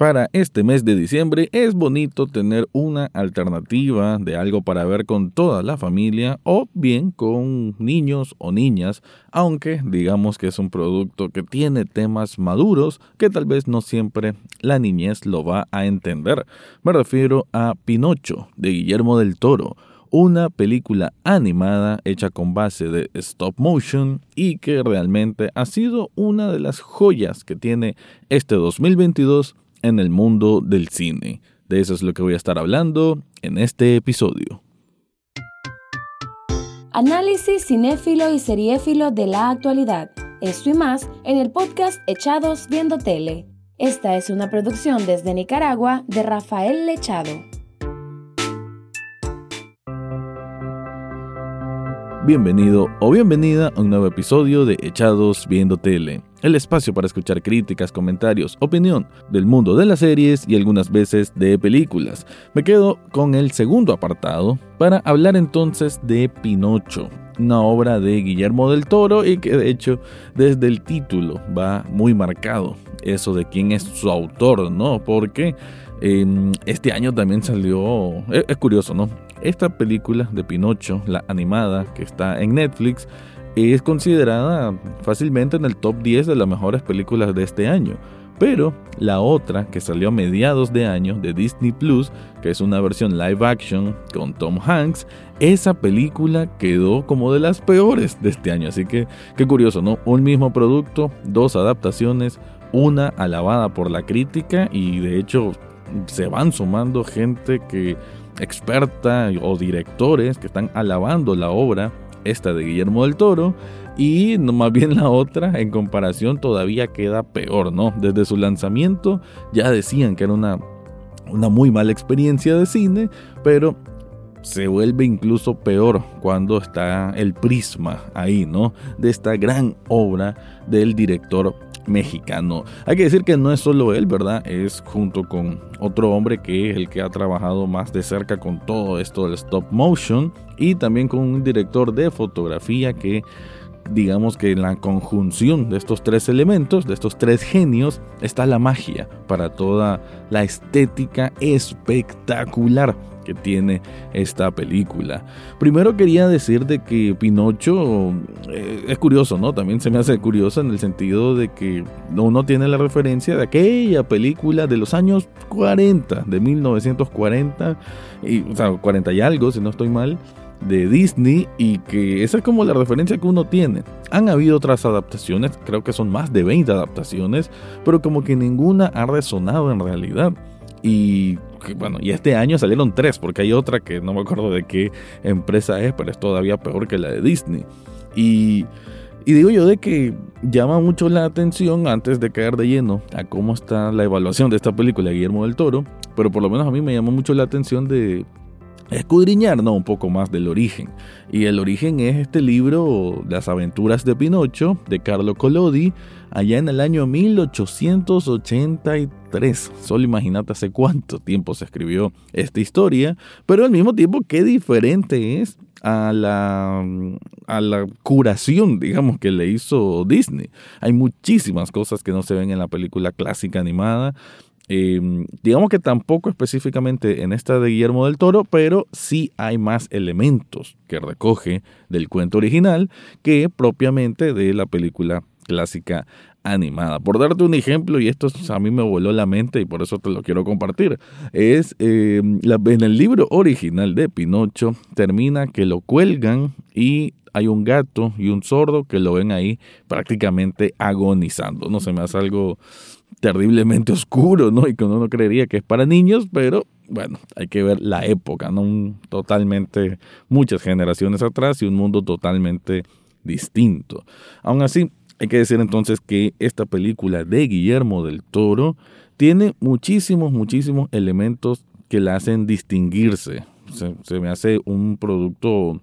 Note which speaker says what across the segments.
Speaker 1: para este mes de diciembre es bonito tener una alternativa de algo para ver con toda la familia o bien con niños o niñas, aunque digamos que es un producto que tiene temas maduros que tal vez no siempre la niñez lo va a entender. Me refiero a Pinocho de Guillermo del Toro una película animada hecha con base de stop motion y que realmente ha sido una de las joyas que tiene este 2022 en el mundo del cine. De eso es lo que voy a estar hablando en este episodio.
Speaker 2: Análisis cinéfilo y seriéfilo de la actualidad. Esto y más en el podcast Echados Viendo Tele. Esta es una producción desde Nicaragua de Rafael Lechado.
Speaker 1: Bienvenido o bienvenida a un nuevo episodio de Echados Viendo Tele, el espacio para escuchar críticas, comentarios, opinión del mundo de las series y algunas veces de películas. Me quedo con el segundo apartado para hablar entonces de Pinocho, una obra de Guillermo del Toro y que de hecho desde el título va muy marcado eso de quién es su autor, ¿no? Porque em, este año también salió, es curioso, ¿no? Esta película de Pinocho, la animada que está en Netflix, es considerada fácilmente en el top 10 de las mejores películas de este año. Pero la otra, que salió a mediados de año, de Disney Plus, que es una versión live action con Tom Hanks, esa película quedó como de las peores de este año. Así que, qué curioso, ¿no? Un mismo producto, dos adaptaciones, una alabada por la crítica y de hecho se van sumando gente que experta o directores que están alabando la obra, esta de Guillermo del Toro, y más bien la otra en comparación todavía queda peor, ¿no? Desde su lanzamiento ya decían que era una, una muy mala experiencia de cine, pero se vuelve incluso peor cuando está el prisma ahí, ¿no? De esta gran obra del director mexicano. Hay que decir que no es solo él, ¿verdad? Es junto con otro hombre que es el que ha trabajado más de cerca con todo esto del stop motion y también con un director de fotografía que digamos que en la conjunción de estos tres elementos, de estos tres genios, está la magia para toda la estética espectacular que tiene esta película. Primero quería decir de que Pinocho eh, es curioso, ¿no? También se me hace curioso en el sentido de que uno tiene la referencia de aquella película de los años 40, de 1940, y, o sea, 40 y algo, si no estoy mal de Disney y que esa es como la referencia que uno tiene. Han habido otras adaptaciones, creo que son más de 20 adaptaciones, pero como que ninguna ha resonado en realidad. Y bueno, y este año salieron tres, porque hay otra que no me acuerdo de qué empresa es, pero es todavía peor que la de Disney. Y, y digo yo de que llama mucho la atención antes de caer de lleno a cómo está la evaluación de esta película de Guillermo del Toro, pero por lo menos a mí me llamó mucho la atención de escudriñar ¿no? un poco más del origen. Y el origen es este libro, Las aventuras de Pinocho, de Carlo Collodi, allá en el año 1883. Solo imagínate hace cuánto tiempo se escribió esta historia, pero al mismo tiempo qué diferente es a la, a la curación, digamos, que le hizo Disney. Hay muchísimas cosas que no se ven en la película clásica animada Em, digamos que tampoco específicamente en esta de Guillermo del Toro, pero sí hay más elementos que recoge del cuento original que propiamente de la película clásica animada. Por darte un ejemplo, y esto a mí me voló la mente y por eso te lo quiero compartir, es em, en el libro original de Pinocho termina que lo cuelgan y hay un gato y un sordo que lo ven ahí prácticamente agonizando. No se me hace algo terriblemente oscuro, ¿no? Y que uno no creería que es para niños, pero bueno, hay que ver la época, ¿no? totalmente, muchas generaciones atrás y un mundo totalmente distinto. Aún así, hay que decir entonces que esta película de Guillermo del Toro tiene muchísimos, muchísimos elementos que la hacen distinguirse. se me hace un producto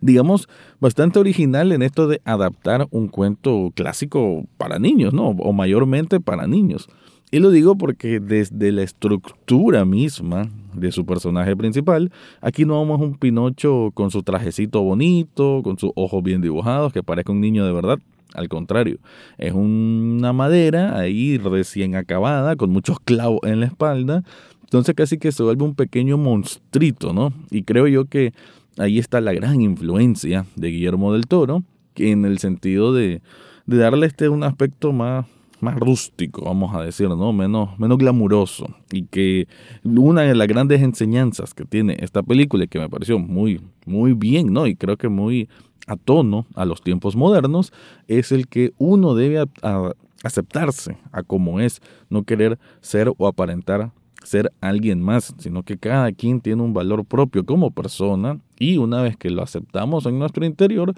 Speaker 1: digamos, bastante original en esto de adaptar un cuento clásico para niños, ¿no? O mayormente para niños. Y lo digo porque desde la estructura misma de su personaje principal, aquí no vamos a un Pinocho con su trajecito bonito, con sus ojos bien dibujados, que parezca un niño de verdad. Al contrario, es una madera ahí recién acabada, con muchos clavos en la espalda, entonces casi que se vuelve un pequeño monstruito, ¿no? Y creo yo que ahí está la gran influencia de Guillermo del Toro, que en el sentido de, de darle este un aspecto más, más rústico, vamos a decir, ¿no? Menos, menos glamuroso. Y que una de las grandes enseñanzas que tiene esta película y que me pareció muy, muy bien, ¿no? Y creo que muy a tono a los tiempos modernos, es el que uno debe aceptarse a como es, no querer ser o aparentar ser alguien más, sino que cada quien tiene un valor propio como persona y una vez que lo aceptamos en nuestro interior,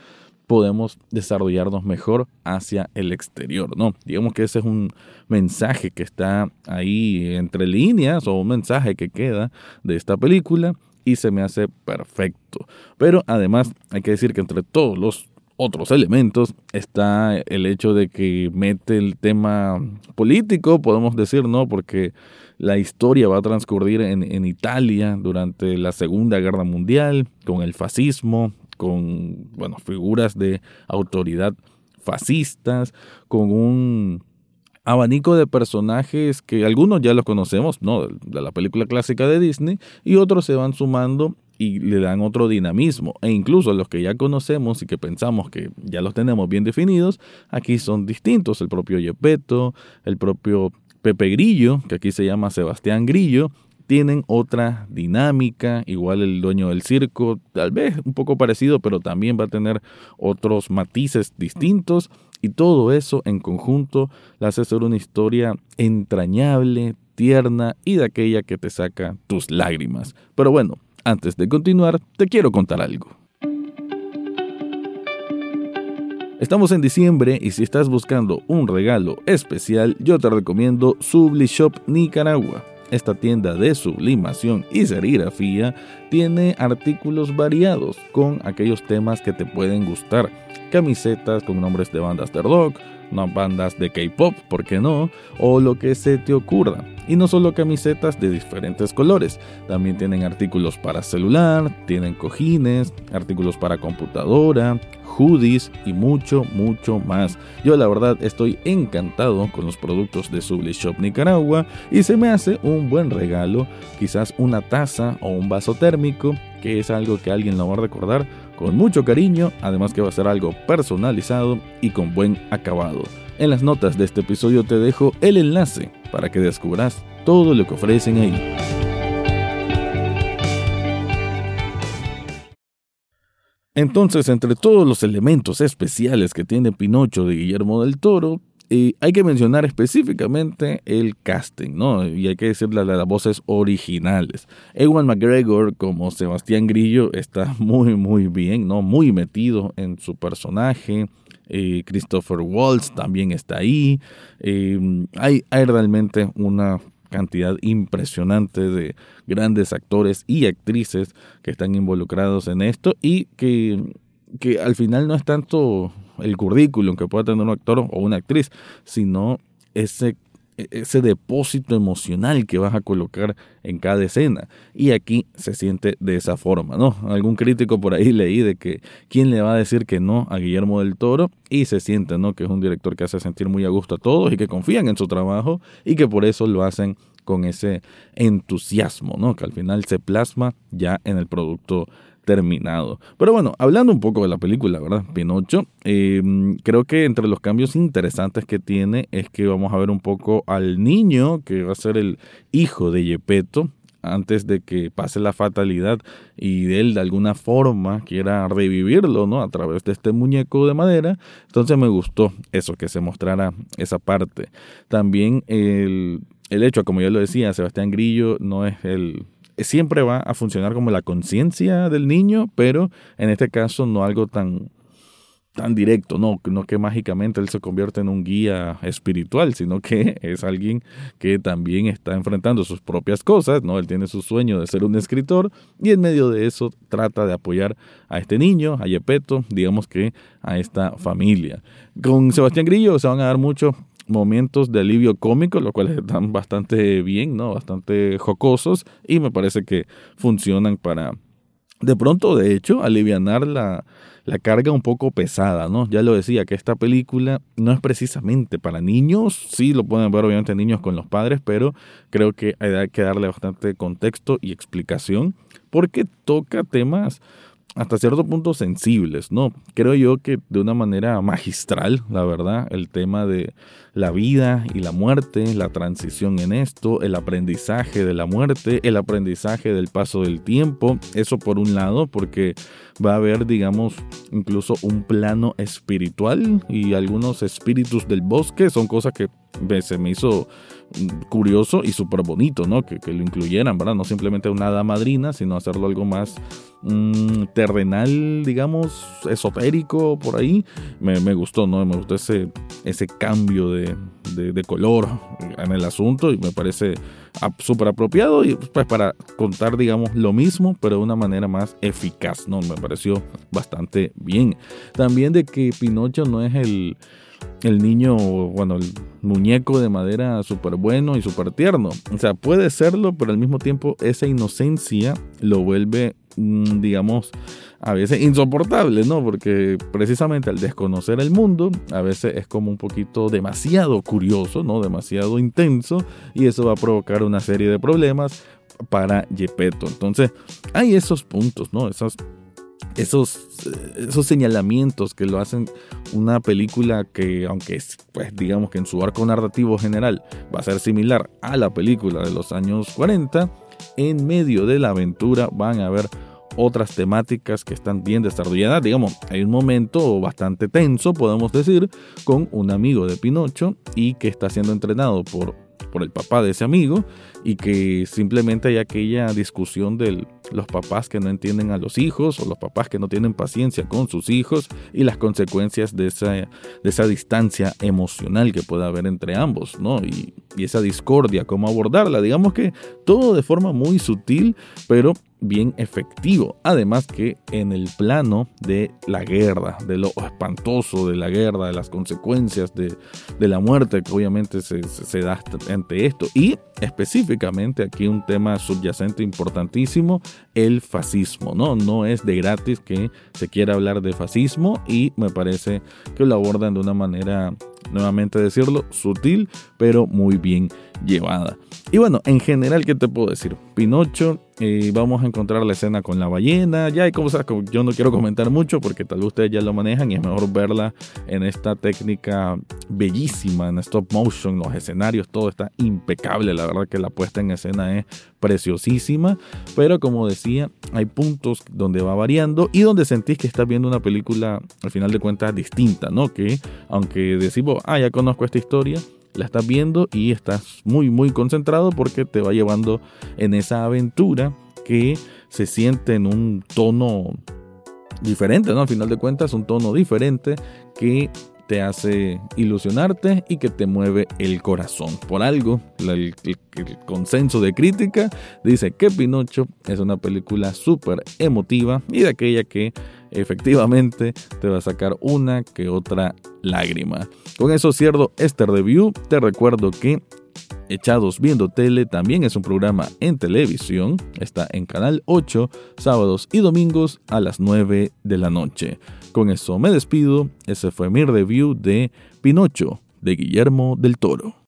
Speaker 1: podemos desarrollarnos mejor hacia el exterior, ¿no? Digamos que ese es un mensaje que está ahí entre líneas o un mensaje que queda de esta película y se me hace perfecto. Pero además hay que decir que entre todos los otros elementos está el hecho de que mete el tema político, podemos decir, ¿no? Porque la historia va a transcurrir en, en, Italia durante la Segunda Guerra Mundial, con el fascismo, con, bueno, figuras de autoridad fascistas, con un abanico de personajes que algunos ya los conocemos, ¿no? De la película clásica de Disney, y otros se van sumando y le dan otro dinamismo. E incluso los que ya conocemos y que pensamos que ya los tenemos bien definidos, aquí son distintos. El propio Yepeto, el propio Pepe Grillo, que aquí se llama Sebastián Grillo, tienen otra dinámica, igual el dueño del circo, tal vez un poco parecido, pero también va a tener otros matices distintos y todo eso en conjunto la hace ser una historia entrañable, tierna y de aquella que te saca tus lágrimas. Pero bueno, antes de continuar, te quiero contar algo. Estamos en diciembre y si estás buscando un regalo especial, yo te recomiendo Subli Shop Nicaragua. Esta tienda de sublimación y serigrafía tiene artículos variados con aquellos temas que te pueden gustar. Camisetas con nombres de bandas de rock, no bandas de K-pop, ¿por qué no? O lo que se te ocurra. Y no solo camisetas de diferentes colores, también tienen artículos para celular, tienen cojines, artículos para computadora, hoodies y mucho, mucho más. Yo la verdad estoy encantado con los productos de Subli Shop Nicaragua y se me hace un buen regalo, quizás una taza o un vaso térmico, que es algo que alguien lo va a recordar con mucho cariño, además que va a ser algo personalizado y con buen acabado. En las notas de este episodio te dejo el enlace para que descubras todo lo que ofrecen ahí. Entonces, entre todos los elementos especiales que tiene Pinocho de Guillermo del Toro, eh, hay que mencionar específicamente el casting, ¿no? Y hay que decirle las voces originales. Ewan McGregor como Sebastián Grillo está muy, muy bien, ¿no? Muy metido en su personaje. Eh, Christopher Waltz también está ahí. Eh, hay, hay realmente una cantidad impresionante de grandes actores y actrices que están involucrados en esto y que, que al final no es tanto el currículum que pueda tener un actor o una actriz, sino ese e-, ese depósito emocional que vas a colocar en cada escena. Y aquí se siente de esa forma, ¿no? Algún crítico por ahí leí de que quién le va a decir que no a Guillermo del Toro y se siente, ¿no? Que es un director que hace sentir muy a gusto a todos y que confían en su trabajo y que por eso lo hacen con ese entusiasmo, ¿no? Que al final se plasma ya en el producto terminado. Pero bueno, hablando un poco de la película, ¿verdad? Pinocho, eh, creo que entre los cambios interesantes que tiene es que vamos a ver un poco al niño que va a ser el hijo de Yepeto, antes de que pase la fatalidad y él de alguna forma quiera revivirlo, ¿no? A través de este muñeco de madera. Entonces me gustó eso, que se mostrara esa parte. También el, el hecho, como yo lo decía, Sebastián Grillo no es el siempre va a funcionar como la conciencia del niño, pero en este caso no algo tan, tan directo, no, no que mágicamente él se convierte en un guía espiritual, sino que es alguien que también está enfrentando sus propias cosas, ¿no? Él tiene su sueño de ser un escritor y en medio de eso trata de apoyar a este niño, a Yepeto, digamos que a esta familia. Con Sebastián Grillo se van a dar mucho momentos de alivio cómico, lo cual están bastante bien, ¿no? Bastante jocosos y me parece que funcionan para de pronto, de hecho, alivianar la, la carga un poco pesada, ¿no? Ya lo decía, que esta película no es precisamente para niños, sí lo pueden ver obviamente niños con los padres, pero creo que hay que darle bastante contexto y explicación porque toca temas hasta cierto punto sensibles, ¿no? Creo yo que de una manera magistral, la verdad, el tema de la vida y la muerte, la transición en esto, el aprendizaje de la muerte, el aprendizaje del paso del tiempo, eso por un lado, porque va a haber, digamos, incluso un plano espiritual y algunos espíritus del bosque, son cosas que se me hizo curioso y súper bonito, ¿no? Que, lo incluyeran, ¿verdad? No simplemente una hada madrina, sino hacerlo algo más mm, terrenal, digamos, esotérico por ahí. Me, gustó, ¿no? Me gustó ese, ese cambio de, color en el asunto y me parece súper apropiado y pues para contar, digamos, lo mismo, pero de una manera más eficaz, ¿no? Me pareció bastante bien. También de que Pinocho no es el el niño, bueno, el muñeco de madera súper bueno y súper tierno. O sea, puede serlo, pero al mismo tiempo esa inocencia lo vuelve, digamos, a veces insoportable, ¿no? Porque precisamente al desconocer el mundo, a veces es como un poquito demasiado curioso, ¿no? Demasiado intenso y eso va a provocar una serie de problemas para Gepetto. Entonces, hay esos puntos, ¿no? Esas esos, esos señalamientos que lo hacen una película que, aunque pues digamos que en su arco narrativo general va a ser similar a la película de los años 40, en medio de la aventura van a haber otras temáticas que están bien desarrolladas. Digamos, hay un momento bastante tenso, podemos decir, con un amigo de Pinocho y que está siendo entrenado por por el papá de ese amigo y que simplemente hay aquella discusión de los papás que no entienden a los hijos o los papás que no tienen paciencia con sus hijos y las consecuencias de esa, de esa distancia emocional que puede haber entre ambos, ¿no? Y, y esa discordia, cómo abordarla. Digamos que todo de forma muy sutil, pero bien efectivo. Además que en el plano de la guerra, de lo espantoso de la guerda, de las consecuencias de, la muerte que obviamente se, da ante esto. Y específicamente aquí un tema subyacente importantísimo, el fascismo. ¿no? no es de gratis que se quiera hablar de fascismo y me parece que lo abordan de una manera nuevamente decirlo, sutil, pero muy bien llevada. Y bueno, en general, ¿qué te puedo decir? Pinocho, eh, vamos a encontrar la escena con la ballena, ya hay cosas que yo no quiero comentar mucho porque tal vez ustedes ya lo manejan y es mejor verla en esta técnica bellísima, en stop motion, los escenarios, todo está impecable, la verdad que la puesta en escena es preciosísima, pero como decía, hay puntos donde va variando y donde sentís que estás viendo una película al final de cuentas distinta, ¿no? Que aunque decimos, ah, ya conozco esta historia, la estás viendo y estás muy muy concentrado porque te va llevando en esa aventura que se siente en un tono diferente, ¿no? Al final de cuentas, un tono diferente que te hace ilusionarte y que te mueve el corazón. Por algo, el, consenso de crítica dice que Pinocho es una película súper emotiva y de aquella que efectivamente te va a sacar una que otra lágrima. Con eso cierro este review. Te recuerdo que Echados Viendo Tele también es un programa en televisión. Está en Canal 8, sábados y domingos a las 9 de la noche. Con eso me despido. Ese fue mi review de Pinocho de Guillermo del Toro.